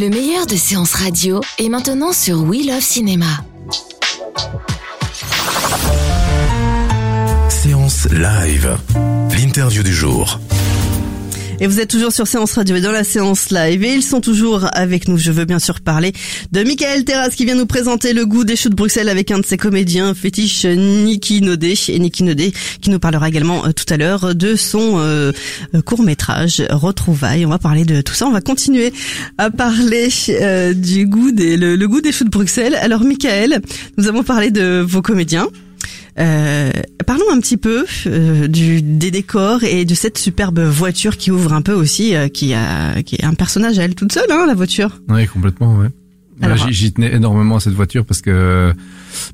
Le meilleur de séances radio est maintenant sur We Love Cinéma. Séance live. L'interview du jour. Et vous êtes toujours sur Séance Radio et dans la séance live. Et ils sont toujours avec nous. Je veux bien sûr parler de Michael Terras qui vient nous présenter le goût des choux de Bruxelles avec un de ses comédiens fétiche Niki Nodé. Et Niki Nodé qui nous parlera également euh, tout à l'heure de son euh, court métrage Retrouvailles. On va parler de tout ça. On va continuer à parler euh, du goût des, le, le goût des choux de Bruxelles. Alors Michael, nous avons parlé de vos comédiens. Euh, parlons un petit peu euh, du, des décors et de cette superbe voiture qui ouvre un peu aussi, euh, qui, a, qui est un personnage à elle toute seule, hein, la voiture. Oui, complètement, ouais. Bah, j'y tenais énormément à cette voiture parce que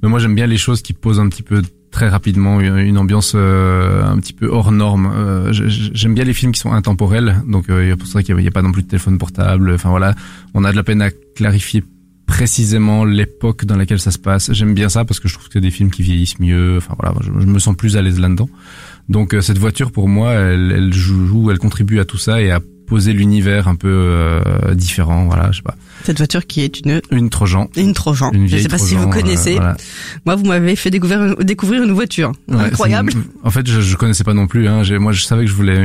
mais moi j'aime bien les choses qui posent un petit peu très rapidement une ambiance euh, un petit peu hors norme. Euh, j'aime bien les films qui sont intemporels, donc euh, pour ça qu'il n'y a, a, pas non plus de téléphone portable. Enfin voilà, on a de la peine à clarifier précisément l'époque dans laquelle ça se passe. J'aime bien ça parce que je trouve que c'est des films qui vieillissent mieux. Enfin voilà, je, me sens plus à l'aise là-dedans. Donc euh, cette voiture pour moi, elle, elle, joue, elle contribue à tout ça et à poser l'univers un peu euh, différent. Voilà, je sais pas. Cette voiture qui est une une Trojan. Une Trojan. Une je sais pas si vous connaissez. Euh, Moi, vous m'avez fait découvrir découvrir une voiture incroyable. en fait, je, je connaissais pas non plus. Hein. Moi, je savais que je voulais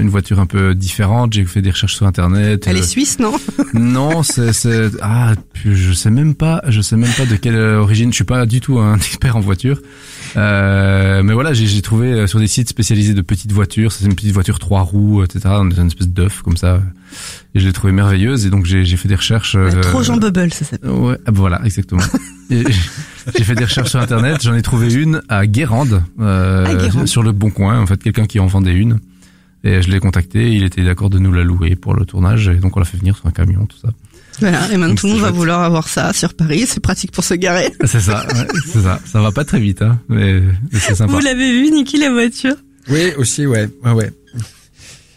une, voiture un peu différente. J'ai fait des recherches sur internet. Elle est suisse, non Non, c'est c'est ah, je sais même pas. Je sais même pas de quelle origine. Je suis pas du tout un expert en voiture. Euh, mais voilà, j'ai trouvé euh, sur des sites spécialisés de petites voitures. C'est une petite voiture trois roues, etc. Une espèce d'œuf comme ça. Et je l'ai trouvé merveilleuse. Et donc j'ai fait des recherches. Euh, Trojan Bubble, ça s'appelle. Ouais, ah, voilà, exactement. j'ai fait des recherches sur internet. J'en ai trouvé une à Guérande, euh, sur le Bon Coin. En fait, quelqu'un qui en vendait une. Et je l'ai contacté. Il était d'accord de nous la louer pour le tournage. Et donc on l'a fait venir sur un camion, tout ça. Voilà, et maintenant tout le monde va vouloir avoir ça sur Paris, c'est pratique pour se garer. C'est ça, ouais, c'est ça. Ça va pas très vite, hein, mais, c'est sympa. Vous l'avez vu, Niki, la voiture? Oui, aussi, ouais, ouais, ouais.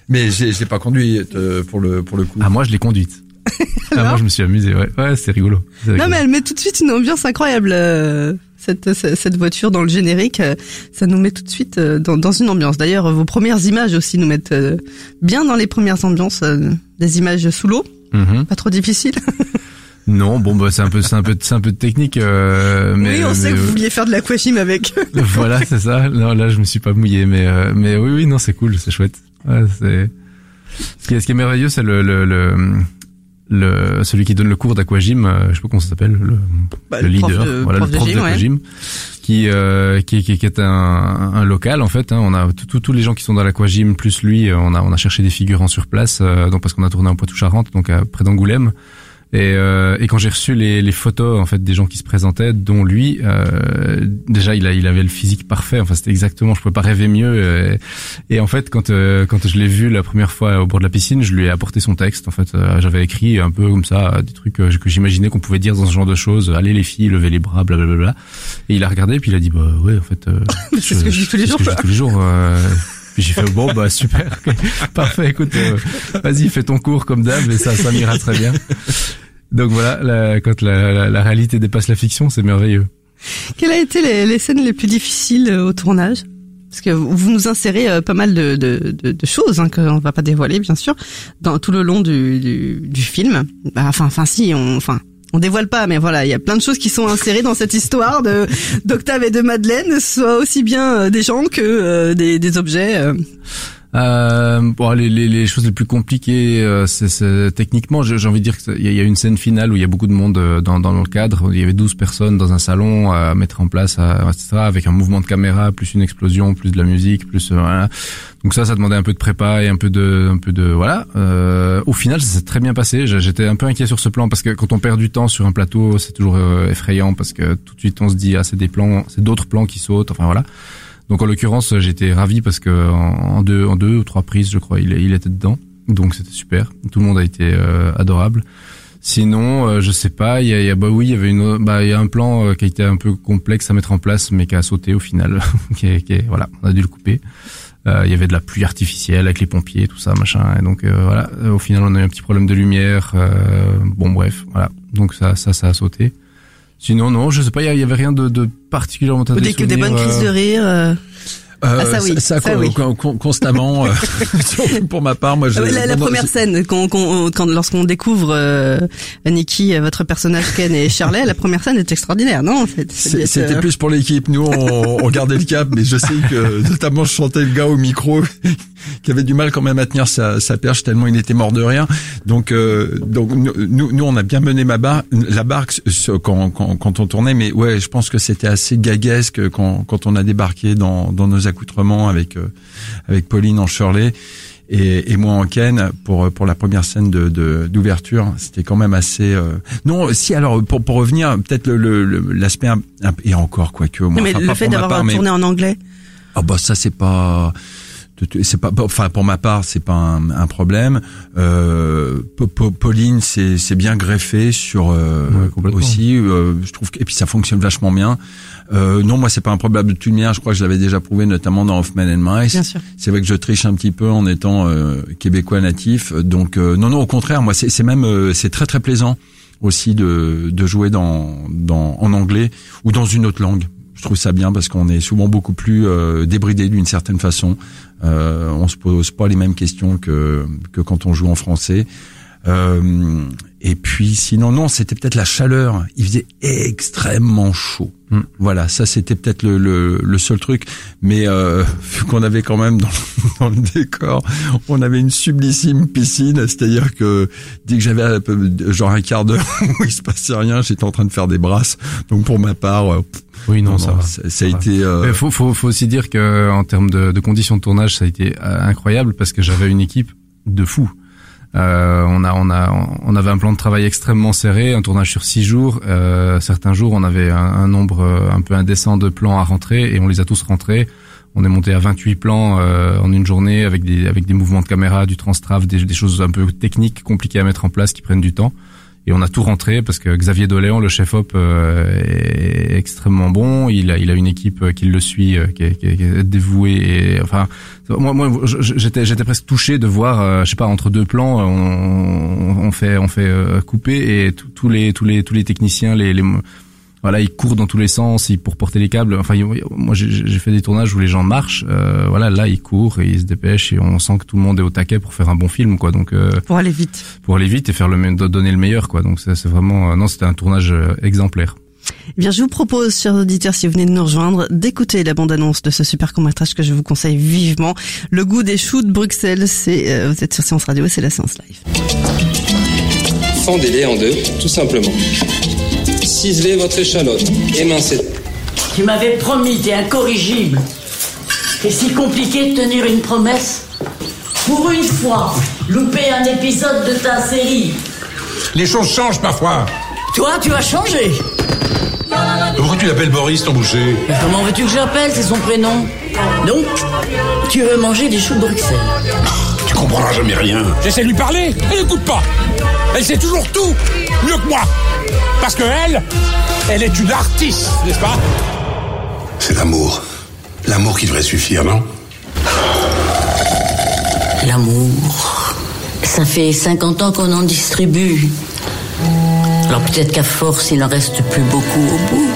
Mais j'ai, j'ai pas conduit euh, pour le pour le coup. Ah moi je l'ai conduite. ah, moi je me suis amusé, ouais, ouais, c'est rigolo, Non mais elle met tout de suite une ambiance incroyable. Euh, cette, cette voiture dans le générique, euh, ça nous met tout de suite dans, dans une ambiance. D'ailleurs, vos premières images aussi nous mettent bien dans les premières ambiances, des images sous l'eau. Mhm. Pas trop difficile. Non, bon bah c'est un peu c'est un peu c'est un peu de technique euh, mais Oui, on sait que vous vouliez faire de l'aquagym avec. voilà, c'est ça. Non, là je me suis pas mouillé mais euh, mais oui oui, non, c'est cool, c'est chouette. Ouais, c'est ce qui est ce qui est merveilleux, c'est le, le, le le celui qui donne le cours d'aquagym, euh, je sais pas comment ça s'appelle, le, bah, le, leader, de, voilà le prof d'aquagym, qui, euh, qui, qui qui est un, un local en fait. Hein, on a tous les gens qui sont dans l'aquagym plus lui, on a on a cherché des figurants sur place, donc parce qu'on a tourné en Poitou-Charentes, donc près d'Angoulême. Et, euh, et quand j'ai reçu les, les, photos en fait des gens qui se présentaient, dont lui, euh, déjà il, a, il avait le physique parfait. Enfin c'était exactement, je pouvais pas rêver mieux. Euh, et, en fait quand euh, quand je l'ai vu la première fois au bord de la piscine, je lui ai apporté son texte. En fait euh, j'avais écrit un peu comme ça des trucs que j'imaginais qu'on pouvait dire dans ce genre de choses. Allez les filles, levez les bras, blablabla. Et il a regardé puis il a dit bah ouais en fait. c'est ce que je dis tous les jours. Jours j'ai fait bon bah super, parfait. Écoute, euh, vas-y fais ton cours comme d'hab et ça ça m'ira très bien. Donc voilà, la, quand la, la, réalité dépasse la fiction, c'est merveilleux. Quelles a été les, les, scènes les plus difficiles euh, au tournage? Parce que vous nous insérez euh, pas mal de, de, de, choses hein, qu'on va pas dévoiler bien sûr dans tout le long du, du, du film. Bah, enfin, enfin si, on, enfin on dévoile pas, mais voilà, il y a plein de choses qui sont insérées dans cette histoire de d'Octave et de Madeleine, soit aussi bien euh, des gens que euh, des, objets. Euh. Euh, bon, les, les, les, choses les plus compliquées, euh, c'est techniquement, j'ai envie de dire qu'il y, y, a une scène finale où il y a beaucoup de monde euh, dans, dans le cadre. Il y avait 12 personnes dans un salon à mettre en place, etc., avec un mouvement de caméra, plus une explosion, plus de la musique, plus voilà. Donc ça, ça demandait un peu de prépa et un peu de, un peu de voilà. Euh, au final, ça s'est très bien passé. J'étais un peu inquiet sur ce plan parce que quand on perd du temps sur un plateau, c'est toujours effrayant parce que tout de suite on se dit ah c'est des plans, c'est d'autres plans qui sautent. Enfin voilà. Donc en l'occurrence, j'étais ravi parce que en deux, en deux ou trois prises, je crois, il, il était dedans. Donc c'était super. Tout le monde a été euh, adorable. Sinon, euh, je sais pas. Il y a, y a, bah oui, il y avait une, bah il y a un plan euh, qui a été un peu complexe à mettre en place, mais qui a sauté au final. qui, qui voilà, on a dû le couper. il y avait de la pluie artificielle avec les pompiers, tout ça, machin. Et donc voilà, au final, on a eu un petit problème de lumière. bon, bref, voilà. Donc ça, ça, ça a sauté. Sinon, non, je sais pas, il y, avait rien de, de particulièrement que des bonnes crises de rire. Euh. Ah, ça oui, ça, ça oui. con- con- constamment. euh, pour ma part, moi, je, Ah la, première scène, quand, quand, quand- lorsqu'on découvre euh, Nikki, euh, votre personnage Ken et Shirley, la première scène est extraordinaire, non C'est- d'être, C'était euh, plus pour l'équipe. Nous, on, on gardait le cap, mais je sais que notamment je sentais le gars au micro qui avait du mal quand même à tenir sa, sa perche tellement il était mort de rire. Donc, euh, donc nous, nous, on a bien mené ma barre, la barque quand, quand, quand on tournait, mais ouais, je pense que c'était assez gaguesque quand, quand on a débarqué dans, dans nos accoutrements avec euh, avec Pauline en Shirley. Et, et moi en Ken pour pour la première scène de de- d'ouverture c'était quand même assez euh, non si alors pour pour revenir peut-être le le- le- l'aspect un- un- et encore quoique moi non, mais enfin, le fait d'avoir mais- tourné en anglais, ah bah ça c'est pas c'est pas enfin pour ma part c'est pas un, un problème euh, Pa- Pa- Pauline c'est c'est bien greffé sur euh, Ouais, aussi euh, je trouve que, et puis ça fonctionne vachement bien euh, non moi c'est pas un problème de toute manière je crois que je l'avais déjà prouvé notamment dans Hoffman and Mice bien sûr. c'est vrai que je triche un petit peu en étant euh, québécois natif. Donc euh, non, non, au contraire, moi c'est c'est même euh, c'est très très plaisant aussi de de jouer dans dans en anglais ou dans une autre langue. Je trouve ça bien parce qu'on est souvent beaucoup plus euh, débridé d'une certaine façon. Euh, on se pose pas les mêmes questions que que quand on joue en français. Euh, et puis sinon non, c'était peut-être la chaleur. Il faisait extrêmement chaud. Hmm. Voilà, ça c'était peut-être le, le, le seul truc. Mais euh, vu qu'on avait quand même dans, dans le décor, on avait une sublissime piscine, c'est-à-dire que dès que j'avais un peu- genre un quart d'heure où il se passait rien, j'étais en train de faire des brasses. Donc pour ma part, euh, Oui, non, ça va. ça, ça a va. été. euh, faut, faut, faut aussi dire que en termes de, de conditions de tournage, ça a été euh, incroyable parce que j'avais une équipe de fous. Euh, on a, on a, on avait un plan de travail extrêmement serré, un tournage sur six jours. Euh, certains jours, on avait un, nombre euh, un peu indécent de plans à rentrer et on les a tous rentrés. On est monté à 28 plans euh, en une journée avec des, avec des mouvements de caméra, du transtrave, des, des choses un peu techniques, compliquées à mettre en place, qui prennent du temps. Et on a tout rentré parce que Xavier Doléan, le chef op, euh, est extrêmement bon. Il a, il a une équipe euh, qui le suit, euh, qui est, dévouée. Et enfin, moi, j'étais, j'étais presque touché de voir, je sais pas, entre deux plans, on, fait, on fait couper et tous les, tous les, tous les techniciens, les voilà, ils courent dans tous les sens, ils pour porter les câbles. Enfin, moi, j'ai j'ai fait des tournages où les gens marchent. euh, voilà, là, ils courent et ils se dépêchent et on sent que tout le monde est au taquet pour faire un bon film, quoi. Donc, euh, Pour aller vite. pour aller vite et faire le donner le meilleur quoi donc ça, c'est vraiment euh, non c'était un tournage euh, exemplaire Eh bien, je vous propose, chers auditeurs, si vous venez de nous rejoindre, d'écouter la bande-annonce de ce super court-métrage que je vous conseille vivement. Le goût des choux de Bruxelles, c'est, euh, vous êtes sur Séance Radio c'est la séance live. Fendez-les en deux, tout simplement. Ciselez votre échalote. Émincez. Tu m'avais promis, t'es incorrigible. C'est si compliqué de tenir une promesse. Pour une fois, louper un épisode de ta série. Les choses changent parfois. Toi, tu as changé. Pourquoi tu l'appelles Boris, ton boucher Mais comment veux-tu que j'appelle C'est son prénom. Donc, tu veux manger des choux de Bruxelles. Tu comprendras jamais rien. J'essaie de lui parler, elle n'écoute pas. Elle sait toujours tout, mieux que moi. Parce que elle, elle est une artiste, n'est-ce pas? C'est l'amour. L'amour qui devrait suffire, non? L'amour. Ça fait 50 ans qu'on en distribue. Alors peut-être qu'à force, il en reste plus beaucoup au bout.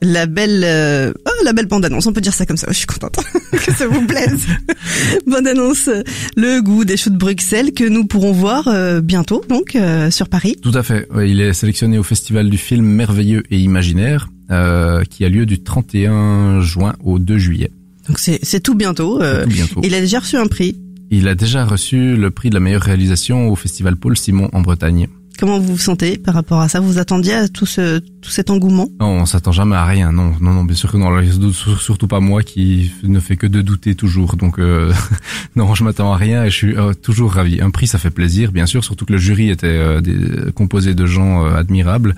La belle, euh, oh, la belle bande-annonce, on peut dire ça comme ça. Je suis contente que ça vous plaise. bande-annonce, euh, le goût des choux de Bruxelles que nous pourrons voir euh, bientôt, donc euh, sur Paris. tout à fait Ouais, il est sélectionné au festival du film merveilleux et imaginaire euh, qui a lieu du 31 juin au 2 juillet Donc c'est c'est tout bientôt. euh, Tout bientôt. il a déjà reçu un prix. il a déjà reçu le prix de la meilleure réalisation au festival Paul Simon en Bretagne Comment vous vous sentez par rapport à ça? Vous attendiez à tout ce tout cet engouement? Non on s'attend jamais à rien non. Non non bien sûr que non. Surtout pas moi qui ne fait que de douter toujours. Donc euh, non je m'attends à rien et je suis euh, toujours ravi. Un prix ça fait plaisir bien sûr surtout que le jury était euh, des- composé de gens euh, admirables.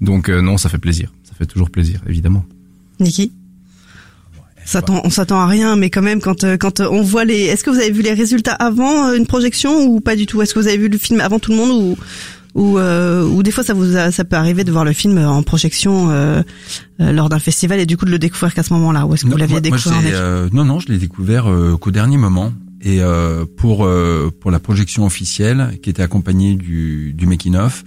Donc euh, non ça fait plaisir. Ça fait toujours plaisir évidemment. Niki? On s'attend à rien, mais quand même, quand quand on voit les, est-ce que vous avez vu les résultats avant une projection ou pas du tout? Est-ce que vous avez vu le film avant tout le monde ou ou euh, ou des fois ça vous a- ça peut arriver de voir le film en projection euh, euh, lors d'un festival et du coup de le découvrir qu'à ce moment-là ou est-ce que vous l'aviez moi- découvert euh, Non, non, je l'ai découvert euh, qu'au dernier moment. Et euh, pour euh, pour la projection officielle, qui était accompagnée du, du making of.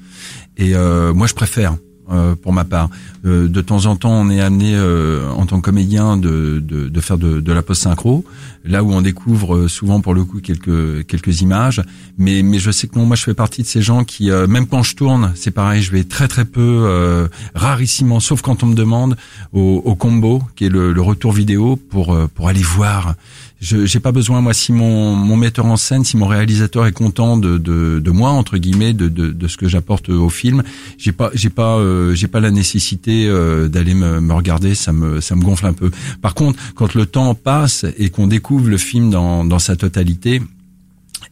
Et euh, moi, je préfère. euh, pour ma part. Euh, de temps en temps, on est amené euh, en tant que comédien de, de, de faire de, de la post synchro, là où on découvre euh, souvent pour le coup quelques quelques images. Mais mais je sais que non, moi je fais partie de ces gens qui euh, même quand je tourne, c'est pareil, je vais très très peu, euh, rarissimement, sauf quand on me demande au, au combo, qui est le, le retour vidéo pour euh, pour aller voir. Je j'ai pas besoin moi si mon mon metteur en scène si mon réalisateur est content de de, de moi entre guillemets de, de, de ce que j'apporte au film j'ai pas j'ai pas euh, j'ai pas la nécessité euh, d'aller me, me regarder. Ça me ça me gonfle un peu. Par contre quand le temps passe et qu'on découvre le film dans sa totalité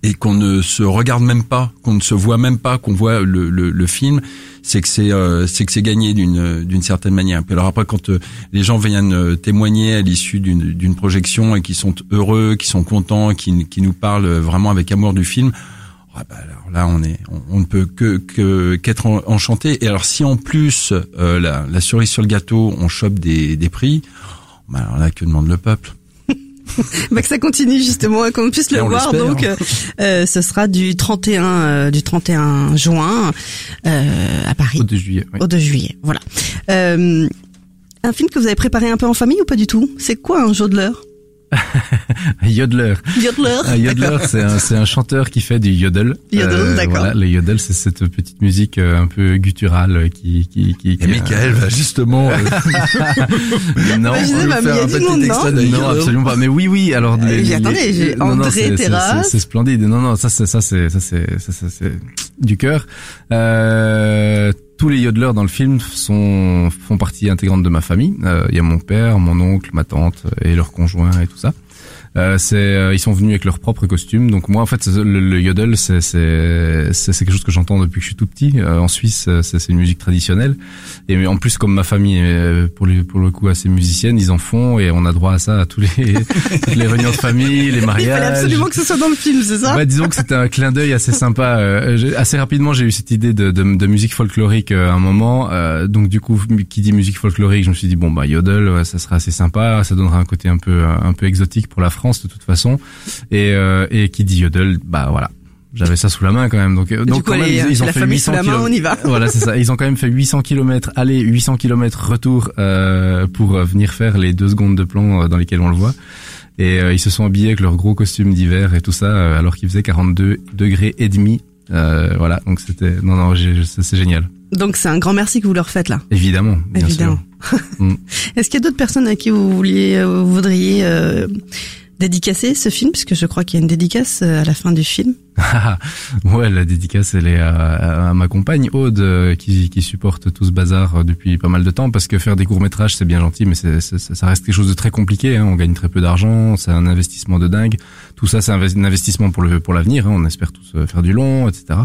et qu'on ne se regarde même pas, qu'on ne se voit même pas, qu'on voit le, film, c'est que c'est euh, gagné d'une certaine manière. Puis alors après quand euh, les gens viennent euh, témoigner à l'issue d'une projection et qui sont heureux, qui sont contents, qui nous parlent vraiment avec amour du film, ah bah alors là on est on, ne peut qu'être en- enchanté. Et alors si en plus la, la cerise sur le gâteau, on chope des des prix, bah alors là que demande le peuple? Bah, que ça continue justement et qu'on puisse le voir. Donc, euh, euh, ce sera du 31 euh, du 31 juin euh, à Paris. Au 2 juillet. oui. Au 2 juillet, voilà. Euh, un film que vous avez préparé un peu en famille ou pas du tout? C'est quoi un jodeler Yodeler. Jodeler Un yodeler, c'est un, c'est un chanteur qui fait du yodel. Yodel, d'accord. Voilà, le yodel, c'est cette petite musique euh, un peu gutturale euh, qui qui qui. Et qui- Michael va justement euh, non, Je disais, on bah, va mais il y a faire un petit monde, extrait non de non, absolument pas. Mais oui, oui. Alors, Euh, les- j'ai- les- attendez, j'ai non, non, André c'est- c'est- c'est c'est splendide. Non, non, ça, c'est ça, c'est ça, c'est ça, c'est du cœur. Euh, tous les yodeleurs dans le film font partie intégrante de ma famille. Euh, Il y a mon père, mon oncle, ma tante et leurs conjoints et tout ça. Euh, c'est euh, ils sont venus avec leurs propres costumes. Donc moi en fait le, le yodel c'est c'est quelque chose que j'entends depuis que je suis tout petit. Euh, en Suisse euh, c'est une musique traditionnelle et en plus comme ma famille est euh, pour le pour le coup assez musicienne, ils en font et on a droit à ça à tous les toutes les réunions de famille, les Il mariages. fallait absolument que ce soit dans le film, c'est ça Ouais, disons que c'était un clin d'œil assez sympa. Euh, assez rapidement, j'ai eu cette idée de, de, de musique folklorique euh, à un moment. Euh, donc du coup, qui dit musique folklorique, je me suis dit bon bah yodel, ouais, ça sera assez sympa, ça donnera un côté un peu un peu exotique pour la France de toute façon. Et, euh, et qui dit yodel, bah voilà. J'avais ça sous la main quand même, donc euh, donc coup, quand même, ils, ils ont fait famille 800 sous la main, on y va. Voilà, c'est ça. Ils ont quand même fait 800 km aller, 800 km retour euh, pour euh, venir faire les deux secondes de plan euh, dans lesquelles on le voit. Et euh, ils se sont habillés avec leurs gros costumes d'hiver et tout ça, alors qu'il faisait 42 degrés et demi. Euh, voilà, donc c'était non non, c'est génial. Donc c'est un grand merci que vous leur faites là. Évidemment, bien Évidemment. Mm. Est-ce qu'il y a d'autres personnes à qui vous vouliez, vous voudriez euh, dédicacer ce film, puisque je crois qu'il y a une dédicace euh, à la fin du film. ouais, la dédicace, elle est à, ma compagne Aude euh, qui, supporte tout ce bazar euh, depuis pas mal de temps parce que faire des courts métrages c'est bien gentil, mais ça reste quelque chose de très compliqué. Hein. On gagne très peu d'argent, c'est un investissement de dingue. Tout ça, c'est un investi- un investissement pour le pour l'avenir. Hein. On espère tous faire du long, etc.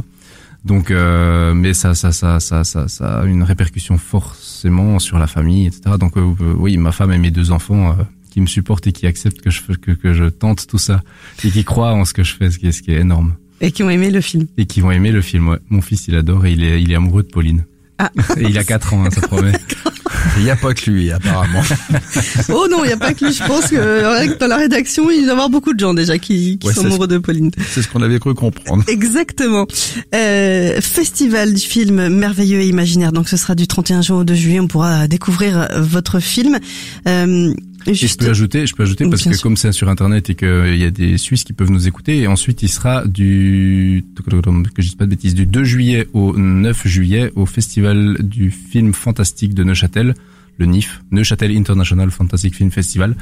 Donc, mais ça, ça, ça, ça, ça, ça a une répercussion forcément sur la famille, etc. Donc, oui, ma femme et mes deux enfants qui me supportent et qui acceptent que je que, que je tente tout ça et qui croient en ce que je fais, ce qui est, ce qui est énorme. Et qui ont aimé le film. Et qui vont aimer le film. Ouais. Mon fils, il adore et il est, il est amoureux de Pauline. Ah. Et il a 4 ans, hein, ça promet. Il n'y a pas que lui apparemment. Oh non, il n'y a pas que lui. Je pense que euh, dans la rédaction, il doit y avoir beaucoup de gens déjà qui, qui Ouais, sont amoureux de Pauline. C'est ce qu'on avait cru comprendre. Exactement. Euh, festival du film merveilleux et imaginaire. Donc ce sera du 31 juin au 2 juillet. On pourra découvrir euh, votre film. Euh, Et je peux ajouter, je peux ajouter parce Bien que sûr. comme c'est sur internet et qu'il y a des Suisses qui peuvent nous écouter, et ensuite il sera du que je dise pas de bêtises du 2 juillet au 9 juillet au festival du film fantastique de Neuchâtel, le NIF, Neuchâtel International Fantastic Film Festival.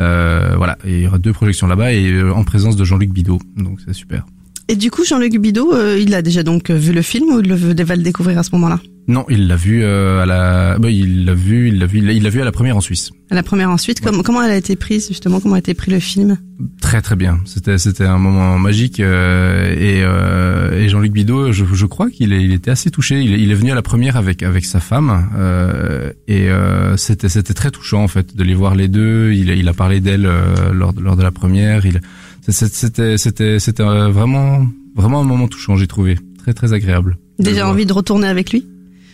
Euh, voilà, et il y aura deux projections là-bas et euh, en présence de Jean-Luc Bidot, donc c'est super. Et du coup, Jean-Luc Bidot, euh, il a déjà donc euh, vu le film ou il le veut- va le découvrir à ce moment-là? Non, il l'a vu euh, à la, bah, il l'a vu, il l'a vu, il l'a vu à la première en Suisse. À la première ensuite, comment, comment elle a été prise justement Comment a été pris le film? Très très bien. C'était c'était un moment magique euh, et, euh, et Jean-Luc Bidot, je, je crois qu'il il était assez touché. Il, est- il est venu à la première avec avec sa femme euh, et euh, c'était c'était très touchant en fait de les voir les deux. Il a- il a parlé d'elle euh, lors de- lors de la première. Il c'était c'était c'était vraiment vraiment un moment touchant j'ai trouvé très très agréable. Déjà envie de retourner avec lui?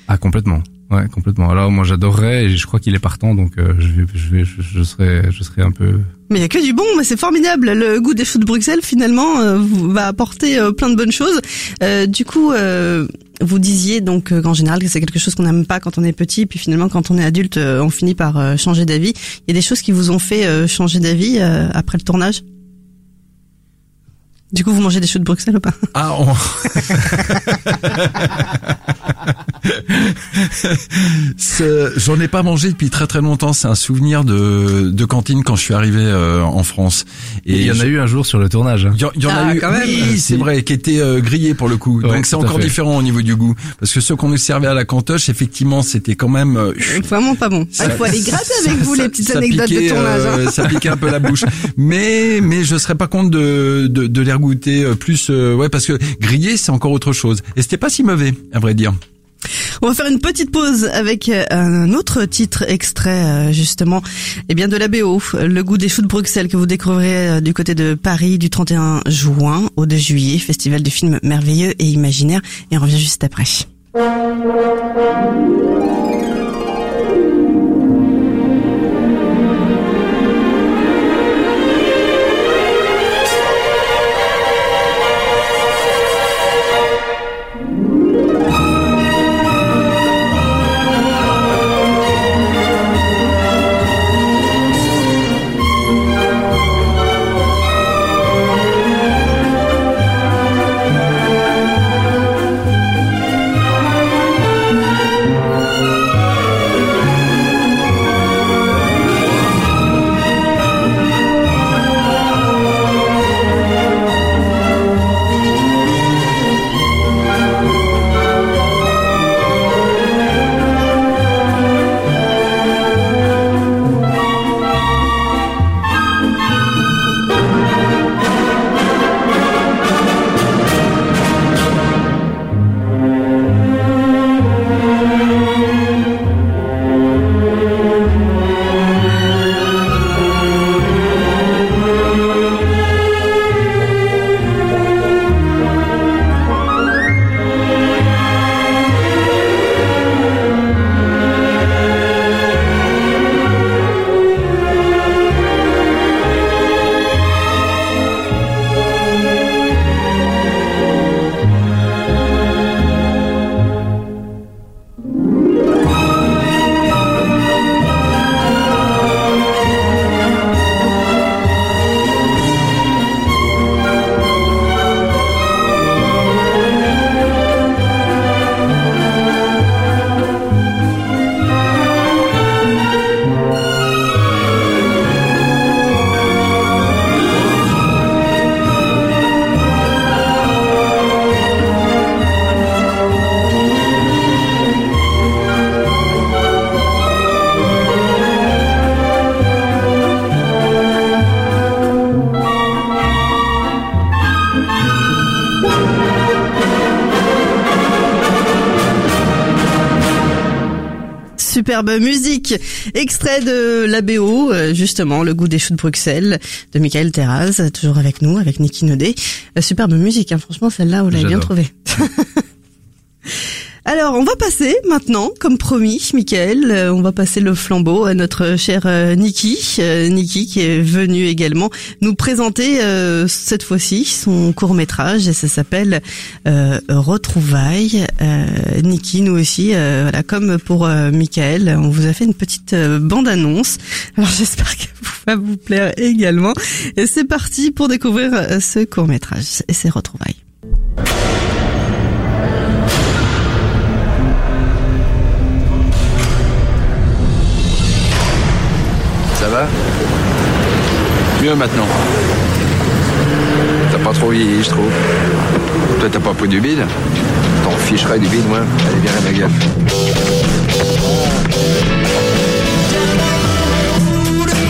Ah complètement. Ouais, complètement. Alors moi j'adorerais et je crois qu'il est partant donc euh, je vais je vais je, je serai je serai un peu Mais il y a que du bon, mais c'est formidable. Le goût des choux de Bruxelles finalement euh, vous- va apporter euh, plein de bonnes choses. Euh, du coup, euh, vous disiez donc qu'en général que c'est quelque chose qu'on n'aime pas quand on est petit, puis finalement quand on est adulte, on finit par changer d'avis. Il y a des choses qui vous ont fait changer d'avis euh, après le tournage? Du coup, vous mangez des choux de Bruxelles ou pas? Ah, on... C'est- J'en ai pas mangé depuis très très longtemps. C'est un souvenir de, de cantine quand je suis arrivé euh, en France. Et il y en je- a eu un jour sur le tournage. hein. Il y, en- y en Ah, a eu, quand même. oui, c'est Si. vrai, qui était euh, grillé pour le coup. Ouais, Donc c'est encore différent au niveau du goût, parce que ceux qu'on nous servait à la cantoche, effectivement, c'était quand même. euh, Vraiment pas bon. Ah, il faut aller gratter avec vous les petites anecdotes piquait, de tournage. hein. euh, ça piquait un peu la bouche, mais mais je serais pas contre de de, de les regoûter euh, plus, euh, ouais, parce que grillé c'est encore autre chose. Et c'était pas si mauvais, à vrai dire. On va faire une petite pause avec euh, un autre titre extrait euh, justement eh bien de la BO, le goût des choux de Bruxelles que vous découvrirez euh, du côté de Paris du 31 juin au 2 juillet, festival du film merveilleux et imaginaire et on revient juste après. Superbe musique, extrait de la BO, euh, justement, le goût des choux de Bruxelles, de Michael Terraz, toujours avec nous, avec Niki Nodé. Euh, Superbe musique, hein, franchement, celle-là, vous l'avez bien trouvée. Alors, on va passer maintenant, comme promis, Michael, euh, on va passer le flambeau à notre cher euh, Niki, euh, Niki qui est venu également nous présenter euh, cette fois-ci son court métrage et ça s'appelle euh, Retrouvailles. Euh, Niki, nous aussi, voilà, comme pour Michael, on vous a fait une petite bande-annonce. Alors j'espère que va vous plaire également. Et c'est parti pour découvrir ce court métrage et ses retrouvailles. Ça va Mieux maintenant. T'as pas trop vieilli, je trouve. Toi, t'as pas pris du bide T'en ficherais du bide, moi. Allez, viens à ma gueule.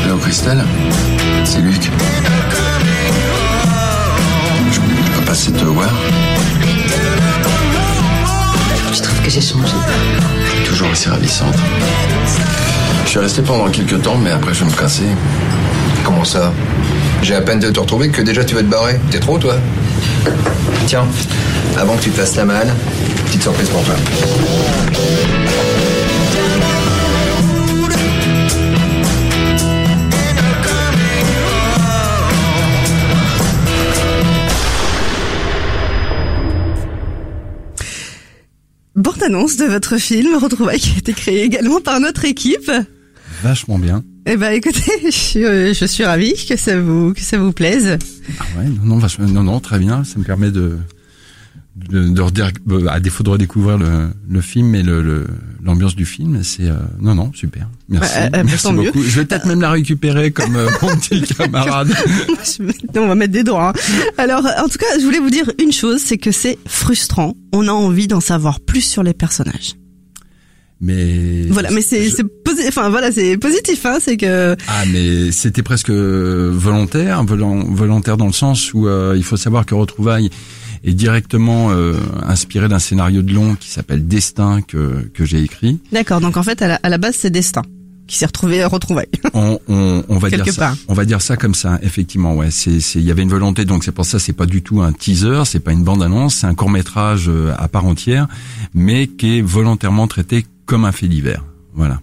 Allô, Christelle C'est Luc. Je peux passer te voir Je trouve que j'ai changé. Toujours aussi ravissante. Je suis resté pendant quelques temps, mais après je vais me casser. Comment ça? J'ai à peine de te retrouver que déjà tu vas te barrer. T'es trop, toi? Tiens, avant que tu te fasses la malle, petite surprise pour toi. bande-annonce de votre film Retrouvailles qui a été créé également par notre équipe. Vachement bien. Eh ben écoutez, je suis, euh, je suis ravie que ça vous que ça vous plaise. Ah ouais, non, non, vachement, non, non, très bien. Ça me permet de de, de redire- euh, à défaut de redécouvrir le, le film et le l'ambiance du film, c'est euh, non non super. Merci, Bah, euh, euh, merci mieux. beaucoup. Je vais peut-être même la récupérer comme euh, mon petit camarade. On va mettre des doigts. hein. Alors, en tout cas, je voulais vous dire une chose, c'est que c'est frustrant. On a envie d'en savoir plus sur les personnages. Mais Voilà, mais c'est c'est enfin voilà, c'est positif, hein, c'est que Ah mais c'était presque volontaire, volan- volontaire dans le sens où euh, il faut savoir que Retrouvailles est directement euh, inspiré d'un scénario de long qui s'appelle Destin que que j'ai écrit. d'accord. Donc en fait, à la, à la base, c'est Destin qui s'est retrouvé retrouvé. On, on, on va dire ça. part. On va dire ça comme ça, effectivement. Ouais, c'est c'est il y avait une volonté donc c'est pour ça c'est pas du tout un teaser, c'est pas une bande annonce, c'est un court métrage à part entière, mais qui est volontairement traité comme un fait divers. Voilà.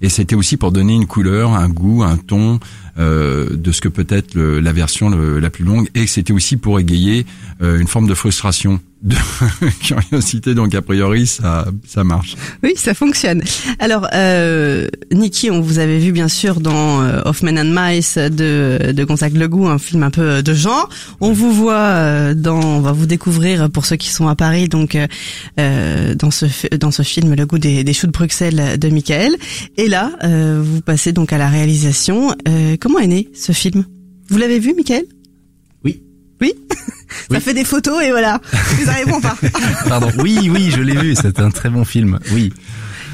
Et c'était aussi pour donner une couleur, un goût, un ton de ce que peut être le- la version le- la plus longue. Et c'était aussi pour égayer euh, une forme de frustration, de curiosité. Donc a priori ça ça marche. Oui, ça fonctionne. Alors, euh, Nikki, on vous avait vu bien sûr dans euh, Hoffman and Mice de, de Gonzague Legout, un film un peu de genre. On vous voit euh, dans, on va vous découvrir pour ceux qui sont à Paris, donc euh, euh, dans ce dans ce film Le goût des, des choux de Bruxelles de Michael. Et là, euh, vous passez donc à la réalisation. Comment est né ce film? Vous l'avez vu, Michael? Oui. Oui? Ça fait des photos et voilà. Nous arriverons pas. Pardon. Oui, oui, je l'ai vu. C'est un très bon film. Oui.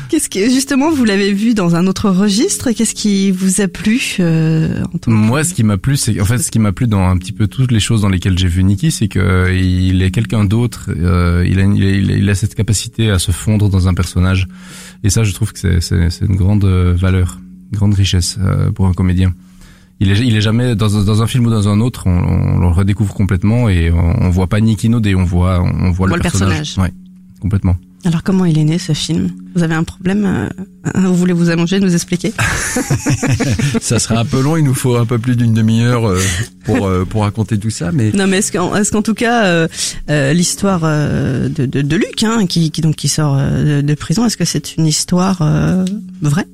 Qu'est-ce que justement vous l'avez vu dans un autre registre? Qu'est-ce qui vous a plu euh, en Moi, ce qui m'a plu, c'est en fait ce qui m'a plu dans un petit peu toutes les choses dans lesquelles j'ai vu Nicky, c'est que euh, il est quelqu'un d'autre. euh, il, a, il, a, il a- cette capacité à se fondre dans un personnage, et ça, je trouve que c'est une grande euh, valeur, une grande richesse euh, pour un comédien. Il est, il est jamais dans, un- dans un film ou dans un autre, on, on le redécouvre complètement et on, on voit pas Nicky Nodé, on voit on voit voit le le personnage. personnage. Ouais, complètement. Alors comment il est né ce film? Vous avez un problème euh, Vous voulez vous allonger, nous expliquer? Ça serait un peu long, il nous faut un peu plus d'une demi-heure euh, pour euh, pour raconter tout ça, mais Non, mais est-ce qu'en est-ce qu'en tout cas euh, euh, l'histoire euh, de, de, de Luc, hein, qui, qui donc qui sort de, de prison, est-ce que c'est une histoire euh, vraie?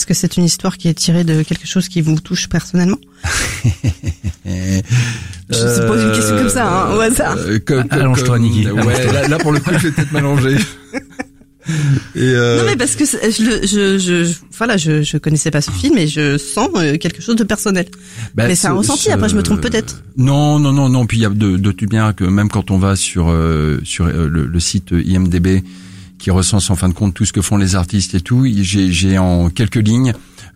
Est-ce que c'est une histoire qui est tirée de quelque chose qui vous touche personnellement Je se pose une question comme ça, hein, au hasard. Euh, comme- comme- Allonge-toi, Niki. Ouais, là, là, pour le coup, je vais peut-être m'allonger. Et euh, Non mais parce que je, je, je, je- voilà, je, je connaissais pas ce film et je sens euh, quelque chose de personnel. bah, mais c'est un ressenti. ce- Après, je me trompe peut-être. Non, non, non, non. Puis il y a de, de tout bien que même quand on va sur euh, sur euh, le, le site IMDb qui recense en fin de compte tout ce que font les artistes et tout, j'ai en quelques lignes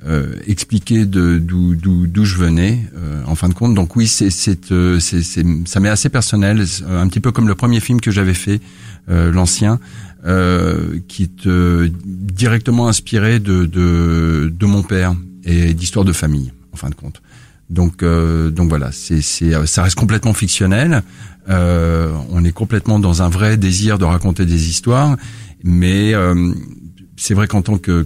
euh, expliqué d'où je venais euh, en fin de compte. Donc oui, c'est c'est euh, ça m'est assez personnel, c'est un petit peu comme le premier film que j'avais fait, euh, l'ancien. Euh, qui est euh, directement inspiré de, de de mon père et d'histoires de famille en fin de compte. Donc euh, donc voilà, c'est euh, ça reste complètement fictionnel. Euh, on est complètement dans un vrai désir de raconter des histoires, mais euh, c'est vrai qu'en tant que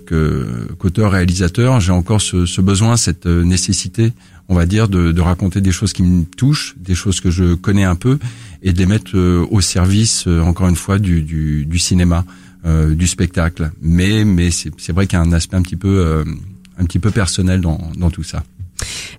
qu'auteur réalisateur, j'ai encore ce, ce besoin, cette euh, nécessité, on va dire, de, de raconter des choses qui me touchent, des choses que je connais un peu, et de les mettre euh, au service, encore une fois, du du, du cinéma, euh, du spectacle. Mais mais c'est c'est vrai qu'il y a un aspect un petit peu euh, un petit peu personnel dans dans tout ça.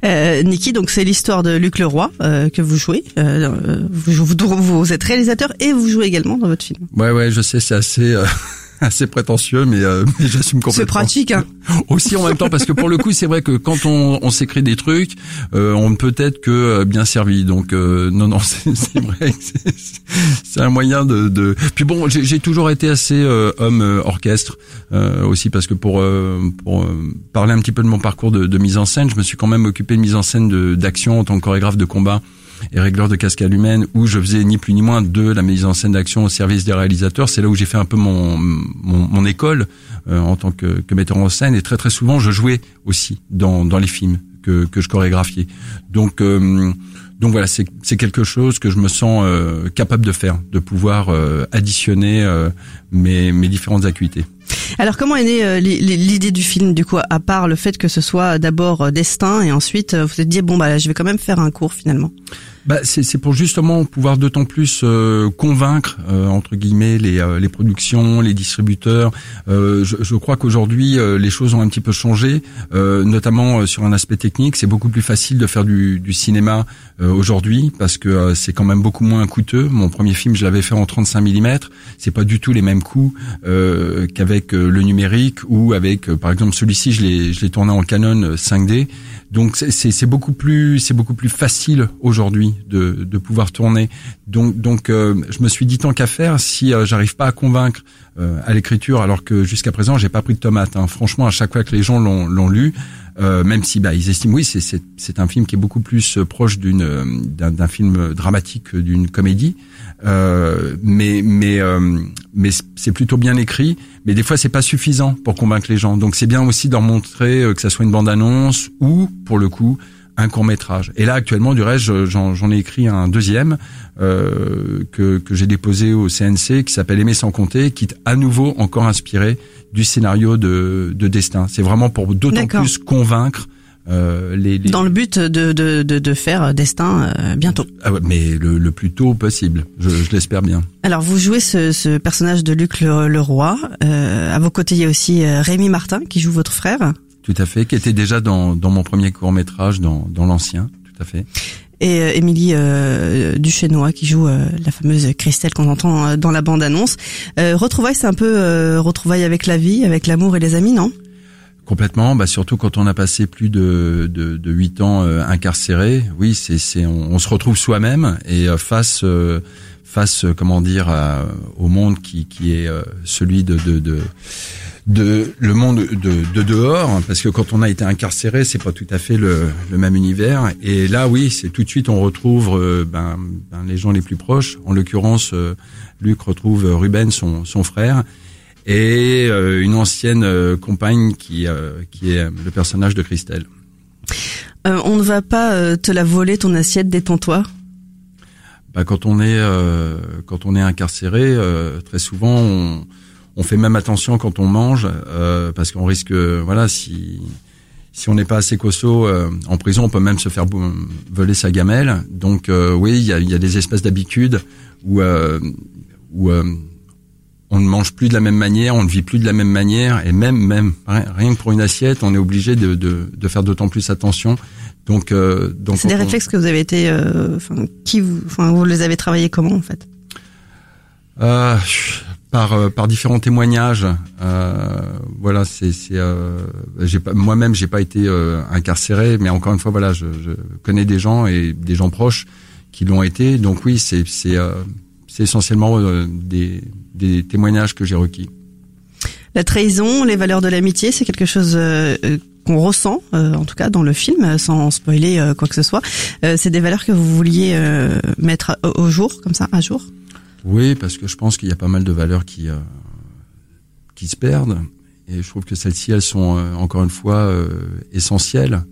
Euh, Niki, donc c'est l'histoire de Luc Leroy euh, que vous jouez. Euh, euh, vous, êtes réalisateur et vous jouez également dans votre film. Ouais, ouais, je sais, c'est assez, assez prétentieux, mais, euh, mais j'assume complètement. C'est pratique, hein. Aussi en même temps, parce que pour le coup, c'est vrai que quand on, on s'écrit des trucs, euh, on ne peut être que euh, bien servi. Donc euh, non, non, c'est vrai, que c'est- un moyen de. de... Puis bon, j'ai toujours été assez euh, homme euh, orchestre euh, aussi, parce que pour euh, pour euh, parler un petit peu de mon parcours de, de mise en scène, je me suis quand même occupé de mise en scène d'action en tant que chorégraphe de combat et régleur de cascade humaine où je faisais ni plus ni moins de la mise en scène d'action au service des réalisateurs. C'est là où j'ai fait un peu mon mon, mon école euh, en tant que, que metteur en scène et très très souvent je jouais aussi dans dans les films que que je chorégraphiais. Donc euh, donc voilà, c'est quelque chose que je me sens euh, capable de faire, de pouvoir euh, additionner euh, mes mes différentes acuités. Alors comment est née euh, l'i- l'idée du film du coup à part le fait que ce soit d'abord euh, destin et ensuite vous vous êtes dit bon bah je vais quand même faire un cours finalement? Bah, c'est pour justement pouvoir d'autant plus euh, convaincre euh, entre guillemets les, euh, les productions, les distributeurs. Je, crois qu'aujourd'hui les choses ont un petit peu changé, notamment sur un aspect technique. C'est beaucoup plus facile de faire du, du cinéma aujourd'hui parce que c'est quand même beaucoup moins coûteux. Mon premier film, je l'avais fait en 35 mm. C'est pas du tout les mêmes coûts qu'avec le numérique ou avec, par exemple, celui-ci, je l'ai tourné en Canon 5D. Donc c'est beaucoup plus c'est beaucoup plus facile aujourd'hui de, de pouvoir tourner. Donc donc euh, je me suis dit tant qu'à faire si euh, j'arrive pas à convaincre euh, à l'écriture alors que jusqu'à présent j'ai pas pris de tomate. Hein. Franchement à chaque fois que les gens l'ont lu, euh, même si bah, ils estiment oui c'est c'est un film qui est beaucoup plus proche d'une d'un film dramatique que d'une comédie. Euh, mais mais mais c'est plutôt bien écrit. Mais des fois c'est pas suffisant pour convaincre les gens. Donc c'est bien aussi d'en montrer que ça soit une bande annonce ou pour le coup un court métrage. Et là actuellement, du reste, j'en ai écrit un deuxième euh, que, que j'ai déposé au CNC qui s'appelle Aimer sans compter, qui est à nouveau encore inspiré du scénario de, de Destin. C'est vraiment pour d'autant plus convaincre euh, les, les, Dans le but de, de, de, de faire Destin euh, bientôt. Ah ouais, mais le, le, plus tôt possible, je, je l'espère bien. Alors vous jouez ce, ce personnage de Luc le, le Roi. Euh, à vos côtés, il y a aussi euh, Rémi Martin qui joue votre frère. Tout à fait, qui était déjà dans, dans mon premier court métrage, dans, dans l'ancien, tout à fait. Et euh, Émilie euh, Duchesnois qui joue euh, la fameuse Christelle qu'on entend euh, dans la bande annonce. Euh, retrouvailles, c'est un peu euh, retrouvailles avec la vie, avec l'amour et les amis, non? Complètement, bah surtout quand on a passé plus de de, de 8 ans incarcéré. Oui, c'est c'est on, se retrouve soi-même et face face comment dire au monde qui qui est celui de de, de de le monde de, de, dehors, parce que quand on a été incarcéré, c'est pas tout à fait le, le même univers. Et là, oui, c'est tout de suite on retrouve euh, ben, ben, les gens les plus proches. En l'occurrence, euh, Luc retrouve Ruben, son, son frère, et euh, une ancienne compagne qui qui est le personnage de Christelle. on ne va pas te la voler ton assiette, détends-toi. Bah, quand on est quand on est incarcéré, très souvent on on fait même attention quand on mange euh, parce qu'on risque, voilà, si si on n'est pas assez costaud euh, en prison, on peut même se faire voler sa gamelle. Donc euh, oui, il y a, y a, des espèces d'habitudes où où on ne mange plus de la même manière, on ne vit plus de la même manière, et même même rien que pour une assiette, on est obligé de, de, de faire d'autant plus attention. Donc, donc c'est des réflexes que vous avez été, enfin, qui vous, enfin, vous les avez travaillés comment en fait? Euh, par euh, par différents témoignages. Euh, voilà, c'est c'est euh, j'ai pas moi-même j'ai pas été euh, incarcéré, mais encore une fois voilà, je, je, connais des gens et des gens proches qui l'ont été. Donc oui, c'est c'est euh, c'est essentiellement des des témoignages que j'ai requis. La trahison, les valeurs de l'amitié, c'est quelque chose qu'on ressent, en tout cas dans le film, sans spoiler quoi que ce soit. c'est des valeurs que vous vouliez mettre au jour, comme ça, à jour? Oui, parce que je pense qu'il y a pas mal de valeurs qui euh, qui se perdent, et je trouve que celles-ci, elles sont euh, encore une fois euh, essentielles.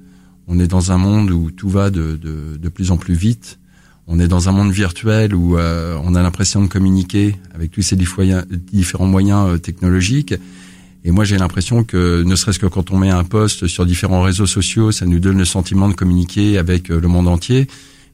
On est dans un monde où tout va de, de, de, plus en plus vite. On est dans un monde virtuel où on a l'impression de communiquer avec tous ces différents moyens technologiques. Et moi, j'ai l'impression que, ne serait-ce que quand on met un post sur différents réseaux sociaux, ça nous donne le sentiment de communiquer avec le monde entier.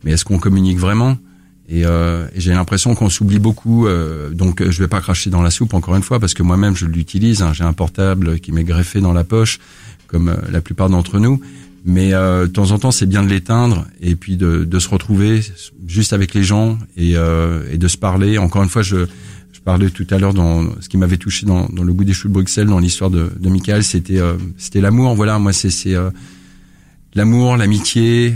Mais est-ce qu'on communique vraiment? Et, euh, j'ai l'impression qu'on s'oublie beaucoup. Euh, donc je vais pas cracher dans la soupe encore une fois parce que moi-même je l'utilise. Hein, j'ai un portable qui m'est greffé dans la poche, comme euh, la plupart d'entre nous. Mais euh, de temps en temps, c'est bien de l'éteindre et puis de, de, se retrouver juste avec les gens et, euh, et de se parler. Encore une fois, je, je parlais tout à l'heure dans ce qui m'avait touché dans, dans, le goût des choux de Bruxelles, dans l'histoire de, de Michael, c'était c'était l'amour. Voilà, moi c'est c'est l'amour, l'amitié,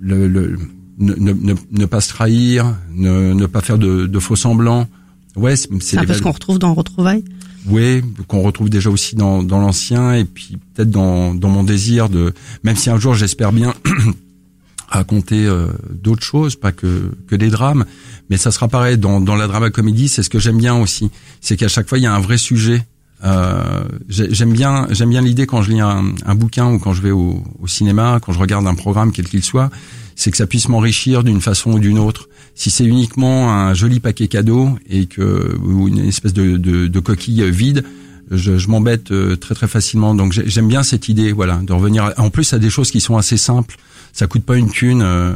le, le ne, ne, ne, pas se trahir, ne, ne pas faire de, de faux semblants. Ouais, c'est un peu ce qu'on retrouve dans Retrouvailles. Oui, qu'on retrouve déjà aussi dans, dans l'ancien et puis peut-être dans, dans mon désir de, même si un jour j'espère bien raconter euh, d'autres choses, pas que que des drames, mais ça sera pareil dans dans la drama comédie. C'est ce que j'aime bien aussi, c'est qu'à chaque fois il y a un vrai sujet. Euh, j'aime bien j'aime bien l'idée quand je lis un, un, bouquin ou quand je vais au, au cinéma, quand je regarde un programme quel qu'il soit, c'est que ça puisse m'enrichir d'une façon ou d'une autre. Si c'est uniquement un joli paquet cadeau et que ou une espèce de, de, de coquille vide, je, je m'embête euh, très très facilement. Donc j'aime bien cette idée, voilà, de revenir en plus à des choses qui sont assez simples. Ça coûte pas une thune. Euh,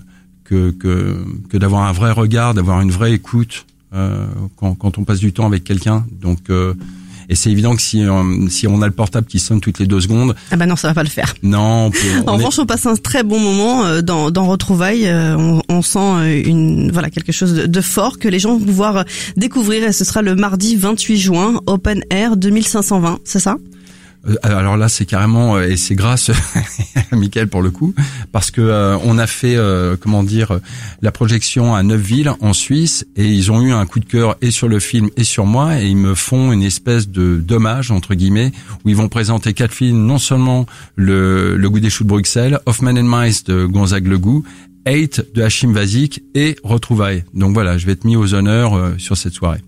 que que, que d'avoir un vrai regard, d'avoir une vraie écoute euh, quand, quand on passe du temps avec quelqu'un. Donc euh, et c'est évident que si, euh, si on a le portable qui sonne toutes les deux secondes. Ah bah non, ça va pas le faire. Non. On peut, en revanche, on passe un très bon moment euh, dans, dans Retrouvailles. Euh, on, on, sent une voilà quelque chose de, de, fort que les gens vont pouvoir découvrir. Et ce sera le mardi 28 juin, Open Air 2520, c'est ça? Alors là, c'est carrément euh, et c'est grâce à Michael pour le coup, parce que euh, on a fait comment dire la projection à Neufville en Suisse et ils ont eu un coup de cœur et sur le film et sur moi et ils me font une espèce de dommage entre guillemets où ils vont présenter quatre films, non seulement le, le goût des choux de Bruxelles, Hoffman and Mice de Gonzague Le Goût 8 de Hachim Vazik et Retrouvailles. Donc voilà, je vais être mis aux honneurs euh, sur cette soirée.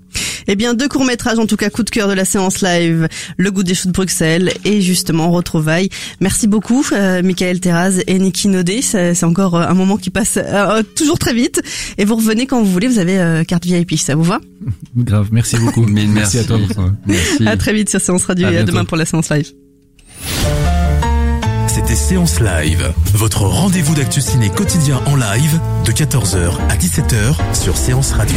Eh bien, deux courts-métrages, en tout cas, coup de cœur de la séance live, Le goût des choux de Bruxelles et justement Retrouvailles. Merci beaucoup, euh, Michael Terraz et Niki Nodé. C'est encore euh, un moment qui passe euh, toujours très vite. Et vous revenez quand vous voulez, vous avez carte VIP, ça vous va? Grave, merci beaucoup. merci, merci à toi. Merci. À très vite sur Séance Radio et à demain pour la séance live. C'était Séance Live, votre rendez-vous d'actu ciné quotidien en live de 14h à 17h sur Séance Radio.